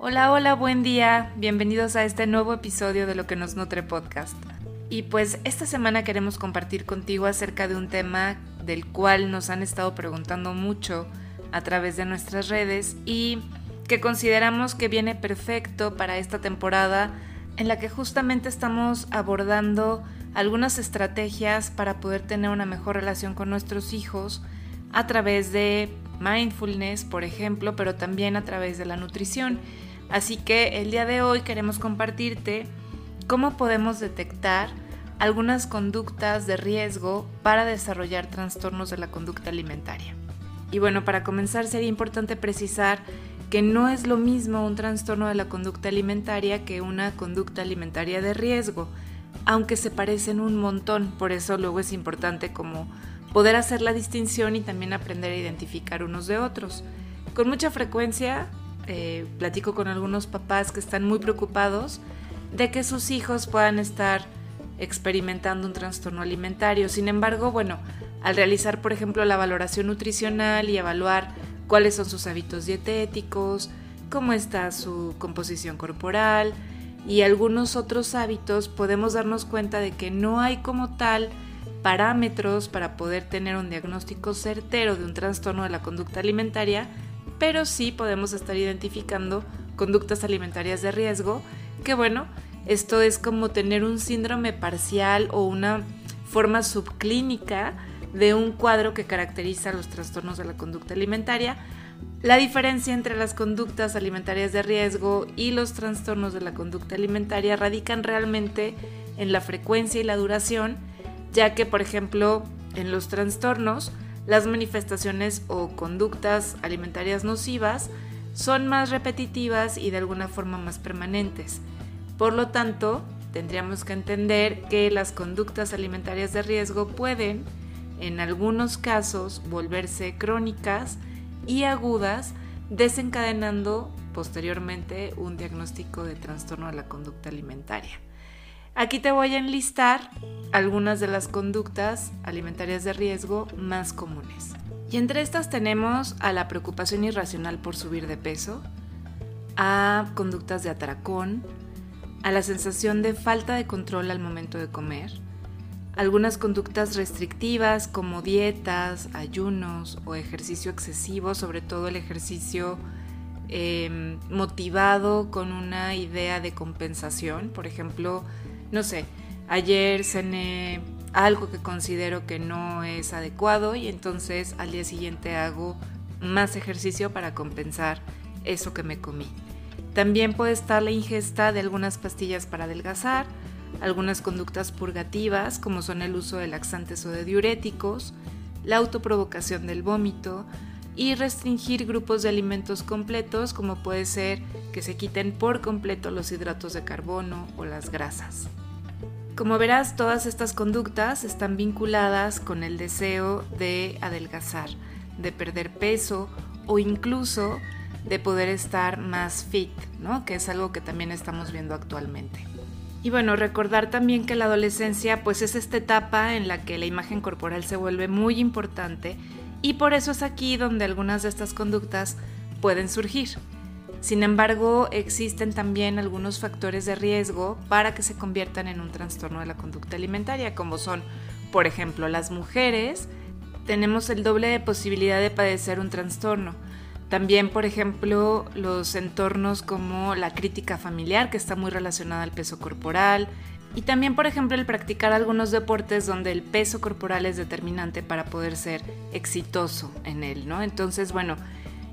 Hola, hola, buen día. Bienvenidos a este nuevo episodio de Lo que nos nutre podcast. Y pues esta semana queremos compartir contigo acerca de un tema del cual nos han estado preguntando mucho a través de nuestras redes y que consideramos que viene perfecto para esta temporada en la que justamente estamos abordando algunas estrategias para poder tener una mejor relación con nuestros hijos a través de mindfulness, por ejemplo, pero también a través de la nutrición. Así que el día de hoy queremos compartirte cómo podemos detectar algunas conductas de riesgo para desarrollar trastornos de la conducta alimentaria. Y bueno, para comenzar sería importante precisar que no es lo mismo un trastorno de la conducta alimentaria que una conducta alimentaria de riesgo, aunque se parecen un montón, por eso luego es importante como poder hacer la distinción y también aprender a identificar unos de otros. Con mucha frecuencia eh, platico con algunos papás que están muy preocupados de que sus hijos puedan estar experimentando un trastorno alimentario. Sin embargo, bueno, al realizar, por ejemplo, la valoración nutricional y evaluar cuáles son sus hábitos dietéticos, cómo está su composición corporal y algunos otros hábitos, podemos darnos cuenta de que no hay como tal parámetros para poder tener un diagnóstico certero de un trastorno de la conducta alimentaria, pero sí podemos estar identificando conductas alimentarias de riesgo, que bueno, esto es como tener un síndrome parcial o una forma subclínica de un cuadro que caracteriza los trastornos de la conducta alimentaria. La diferencia entre las conductas alimentarias de riesgo y los trastornos de la conducta alimentaria radican realmente en la frecuencia y la duración, ya que, por ejemplo, en los trastornos, las manifestaciones o conductas alimentarias nocivas son más repetitivas y de alguna forma más permanentes. Por lo tanto, tendríamos que entender que las conductas alimentarias de riesgo pueden, en algunos casos, volverse crónicas y agudas, desencadenando posteriormente un diagnóstico de trastorno de la conducta alimentaria. Aquí te voy a enlistar algunas de las conductas alimentarias de riesgo más comunes. Y entre estas tenemos a la preocupación irracional por subir de peso, a conductas de atracón, a la sensación de falta de control al momento de comer, algunas conductas restrictivas como dietas, ayunos o ejercicio excesivo, sobre todo el ejercicio em, motivado con una idea de compensación, por ejemplo, no sé, ayer cené algo que considero que no es adecuado y entonces al día siguiente hago más ejercicio para compensar eso que me comí. También puede estar la ingesta de algunas pastillas para adelgazar, algunas conductas purgativas como son el uso de laxantes o de diuréticos, la autoprovocación del vómito y restringir grupos de alimentos completos como puede ser que se quiten por completo los hidratos de carbono o las grasas. Como verás, todas estas conductas están vinculadas con el deseo de adelgazar, de perder peso o incluso de poder estar más fit, ¿no? Que es algo que también estamos viendo actualmente. Y bueno, recordar también que la adolescencia pues es esta etapa en la que la imagen corporal se vuelve muy importante y por eso es aquí donde algunas de estas conductas pueden surgir. Sin embargo, existen también algunos factores de riesgo para que se conviertan en un trastorno de la conducta alimentaria, como son, por ejemplo, las mujeres, tenemos el doble de posibilidad de padecer un trastorno. También, por ejemplo, los entornos como la crítica familiar, que está muy relacionada al peso corporal, y también, por ejemplo, el practicar algunos deportes donde el peso corporal es determinante para poder ser exitoso en él, ¿no? Entonces, bueno,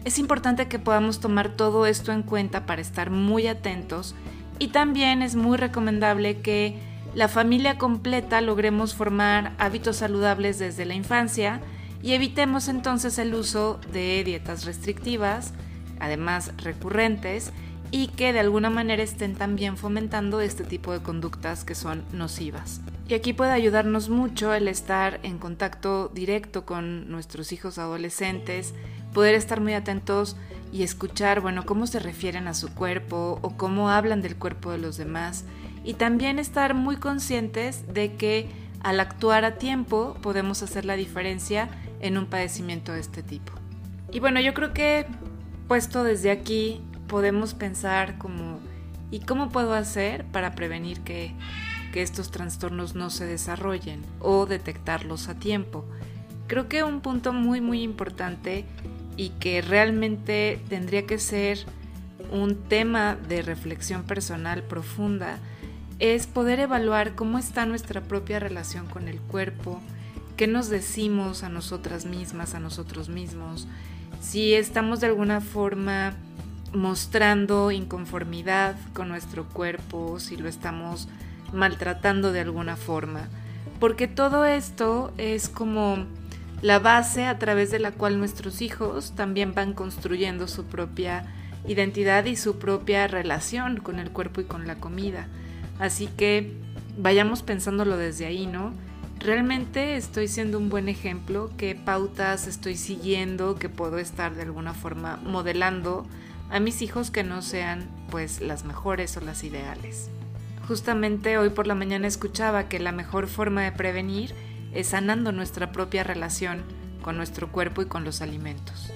es importante que podamos tomar todo esto en cuenta para estar muy atentos y también es muy recomendable que la familia completa logremos formar hábitos saludables desde la infancia y evitemos entonces el uso de dietas restrictivas, además recurrentes, y que de alguna manera estén también fomentando este tipo de conductas que son nocivas. Y aquí puede ayudarnos mucho el estar en contacto directo con nuestros hijos adolescentes, poder estar muy atentos y escuchar, bueno, cómo se refieren a su cuerpo o cómo hablan del cuerpo de los demás. Y también estar muy conscientes de que al actuar a tiempo podemos hacer la diferencia en un padecimiento de este tipo. Y bueno, yo creo que puesto desde aquí podemos pensar como, ¿y cómo puedo hacer para prevenir que, que estos trastornos no se desarrollen o detectarlos a tiempo? Creo que un punto muy muy importante y que realmente tendría que ser un tema de reflexión personal profunda es poder evaluar cómo está nuestra propia relación con el cuerpo, qué nos decimos a nosotras mismas, a nosotros mismos, si estamos de alguna forma mostrando inconformidad con nuestro cuerpo, si lo estamos maltratando de alguna forma, porque todo esto es como la base a través de la cual nuestros hijos también van construyendo su propia identidad y su propia relación con el cuerpo y con la comida. Así que vayamos pensándolo desde ahí, ¿no? ¿Realmente estoy siendo un buen ejemplo? ¿Qué pautas estoy siguiendo que puedo estar de alguna forma modelando a mis hijos que no sean pues las mejores o las ideales? Justamente hoy por la mañana escuchaba que la mejor forma de prevenir es sanando nuestra propia relación con nuestro cuerpo y con los alimentos.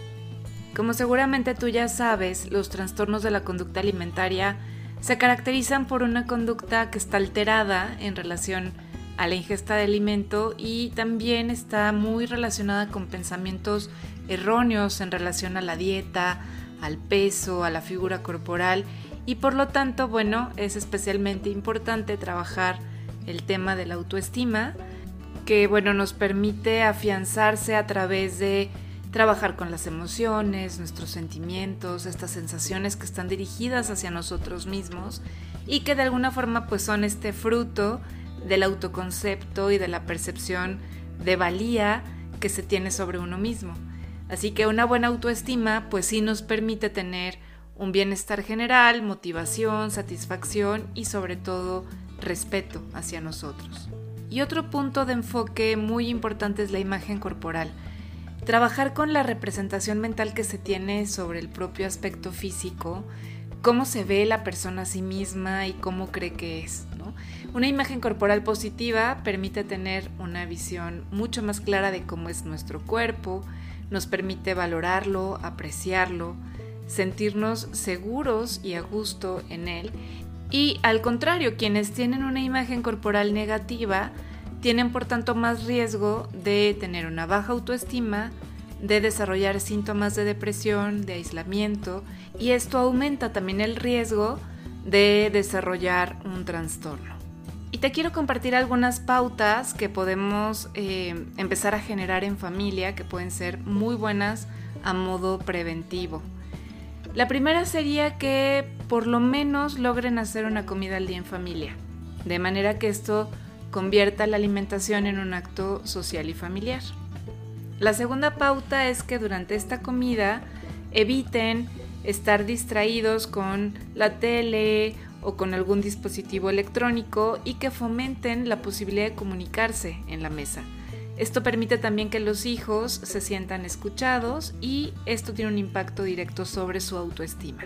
Como seguramente tú ya sabes, los trastornos de la conducta alimentaria se caracterizan por una conducta que está alterada en relación a la ingesta de alimento y también está muy relacionada con pensamientos erróneos en relación a la dieta, al peso, a la figura corporal y por lo tanto, bueno, es especialmente importante trabajar el tema de la autoestima que bueno, nos permite afianzarse a través de trabajar con las emociones, nuestros sentimientos, estas sensaciones que están dirigidas hacia nosotros mismos y que de alguna forma pues son este fruto del autoconcepto y de la percepción de valía que se tiene sobre uno mismo. Así que una buena autoestima pues sí nos permite tener un bienestar general, motivación, satisfacción y sobre todo respeto hacia nosotros. Y otro punto de enfoque muy importante es la imagen corporal. Trabajar con la representación mental que se tiene sobre el propio aspecto físico, cómo se ve la persona a sí misma y cómo cree que es. Una imagen corporal positiva permite tener una visión mucho más clara de cómo es nuestro cuerpo, nos permite valorarlo, apreciarlo, sentirnos seguros y a gusto en él y al contrario, quienes tienen una imagen corporal negativa tienen por tanto más riesgo de tener una baja autoestima, de desarrollar síntomas de depresión, de aislamiento, y esto aumenta también el riesgo de desarrollar un trastorno. Y te quiero compartir algunas pautas que podemos eh, empezar a generar en familia que pueden ser muy buenas a modo preventivo. La primera sería que por lo menos logren hacer una comida al día en familia, de manera que esto convierta la alimentación en un acto social y familiar. La segunda pauta es que durante esta comida eviten estar distraídos con la tele o con algún dispositivo electrónico y que fomenten la posibilidad de comunicarse en la mesa. Esto permite también que los hijos se sientan escuchados y esto tiene un impacto directo sobre su autoestima.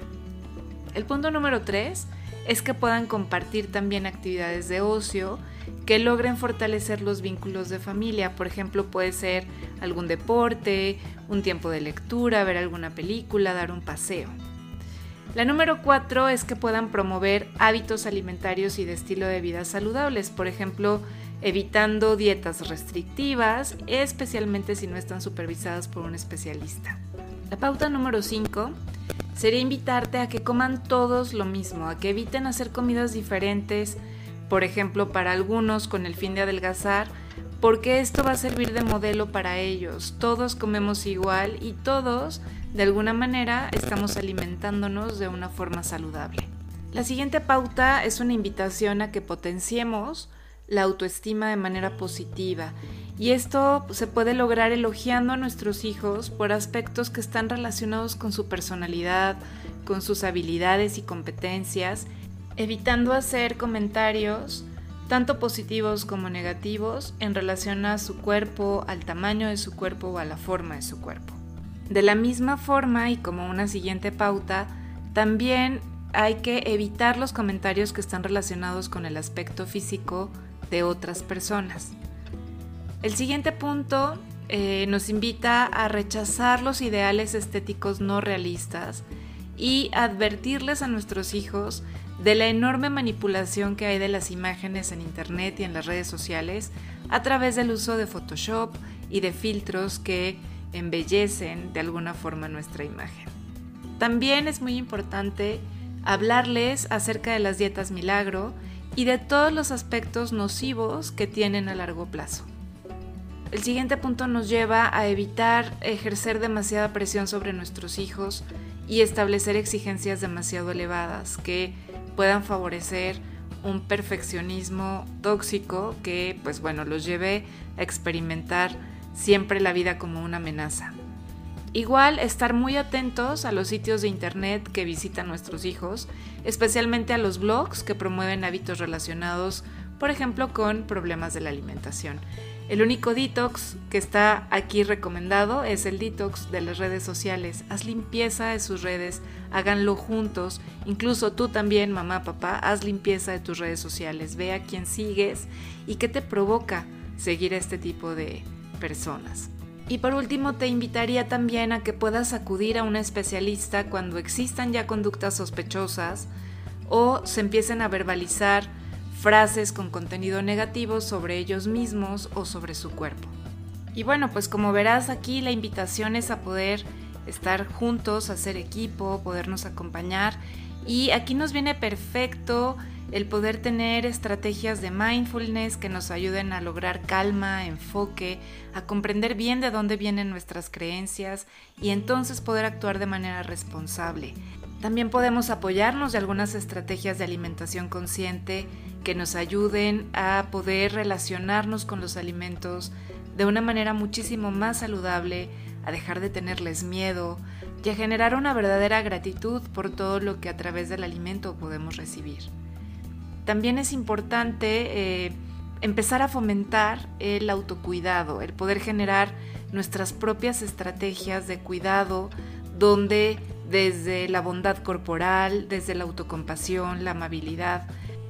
El punto número 3 es que puedan compartir también actividades de ocio que logren fortalecer los vínculos de familia. Por ejemplo, puede ser algún deporte, un tiempo de lectura, ver alguna película, dar un paseo. La número 4 es que puedan promover hábitos alimentarios y de estilo de vida saludables. Por ejemplo, evitando dietas restrictivas, especialmente si no están supervisadas por un especialista. La pauta número 5 sería invitarte a que coman todos lo mismo, a que eviten hacer comidas diferentes, por ejemplo, para algunos con el fin de adelgazar, porque esto va a servir de modelo para ellos. Todos comemos igual y todos, de alguna manera, estamos alimentándonos de una forma saludable. La siguiente pauta es una invitación a que potenciemos la autoestima de manera positiva. Y esto se puede lograr elogiando a nuestros hijos por aspectos que están relacionados con su personalidad, con sus habilidades y competencias, evitando hacer comentarios tanto positivos como negativos en relación a su cuerpo, al tamaño de su cuerpo o a la forma de su cuerpo. De la misma forma y como una siguiente pauta, también hay que evitar los comentarios que están relacionados con el aspecto físico de otras personas. El siguiente punto eh, nos invita a rechazar los ideales estéticos no realistas y advertirles a nuestros hijos de la enorme manipulación que hay de las imágenes en Internet y en las redes sociales a través del uso de Photoshop y de filtros que embellecen de alguna forma nuestra imagen. También es muy importante hablarles acerca de las dietas milagro y de todos los aspectos nocivos que tienen a largo plazo. El siguiente punto nos lleva a evitar ejercer demasiada presión sobre nuestros hijos y establecer exigencias demasiado elevadas que puedan favorecer un perfeccionismo tóxico que, pues bueno, los lleve a experimentar siempre la vida como una amenaza. Igual estar muy atentos a los sitios de internet que visitan nuestros hijos, especialmente a los blogs que promueven hábitos relacionados, por ejemplo, con problemas de la alimentación. El único detox que está aquí recomendado es el detox de las redes sociales. Haz limpieza de sus redes, háganlo juntos. Incluso tú también, mamá, papá, haz limpieza de tus redes sociales. Ve a quién sigues y qué te provoca seguir este tipo de personas. Y por último, te invitaría también a que puedas acudir a un especialista cuando existan ya conductas sospechosas o se empiecen a verbalizar frases con contenido negativo sobre ellos mismos o sobre su cuerpo. Y bueno, pues como verás aquí la invitación es a poder estar juntos, hacer equipo, podernos acompañar y aquí nos viene perfecto el poder tener estrategias de mindfulness que nos ayuden a lograr calma, enfoque, a comprender bien de dónde vienen nuestras creencias y entonces poder actuar de manera responsable. También podemos apoyarnos de algunas estrategias de alimentación consciente que nos ayuden a poder relacionarnos con los alimentos de una manera muchísimo más saludable, a dejar de tenerles miedo y a generar una verdadera gratitud por todo lo que a través del alimento podemos recibir. También es importante eh, empezar a fomentar el autocuidado, el poder generar nuestras propias estrategias de cuidado donde desde la bondad corporal, desde la autocompasión, la amabilidad,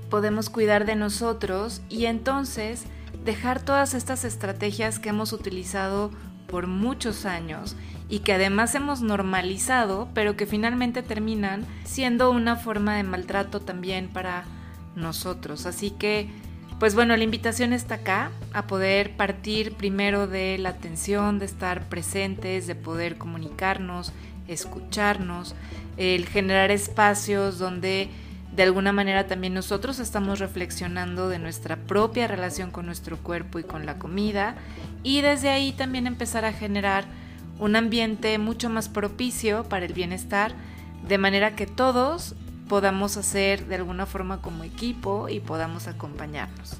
podemos cuidar de nosotros y entonces dejar todas estas estrategias que hemos utilizado por muchos años y que además hemos normalizado, pero que finalmente terminan siendo una forma de maltrato también para nosotros. Así que, pues bueno, la invitación está acá, a poder partir primero de la atención, de estar presentes, de poder comunicarnos, escucharnos, el generar espacios donde de alguna manera también nosotros estamos reflexionando de nuestra propia relación con nuestro cuerpo y con la comida y desde ahí también empezar a generar un ambiente mucho más propicio para el bienestar, de manera que todos podamos hacer de alguna forma como equipo y podamos acompañarnos.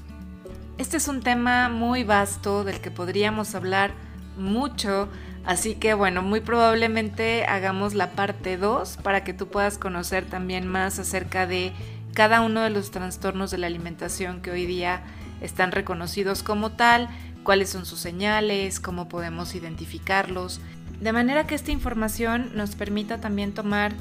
Este es un tema muy vasto del que podríamos hablar mucho, así que bueno, muy probablemente hagamos la parte 2 para que tú puedas conocer también más acerca de cada uno de los trastornos de la alimentación que hoy día están reconocidos como tal, cuáles son sus señales, cómo podemos identificarlos, de manera que esta información nos permita también tomar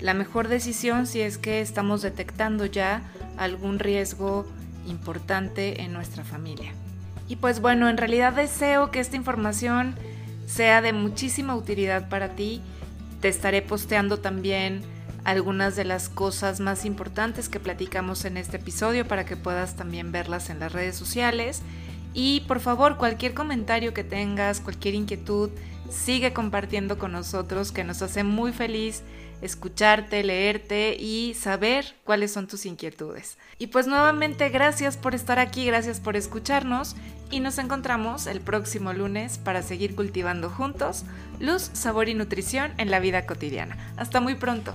la mejor decisión si es que estamos detectando ya algún riesgo importante en nuestra familia. Y pues bueno, en realidad deseo que esta información sea de muchísima utilidad para ti. Te estaré posteando también algunas de las cosas más importantes que platicamos en este episodio para que puedas también verlas en las redes sociales. Y por favor, cualquier comentario que tengas, cualquier inquietud, sigue compartiendo con nosotros que nos hace muy feliz escucharte, leerte y saber cuáles son tus inquietudes. Y pues nuevamente gracias por estar aquí, gracias por escucharnos y nos encontramos el próximo lunes para seguir cultivando juntos luz, sabor y nutrición en la vida cotidiana. Hasta muy pronto.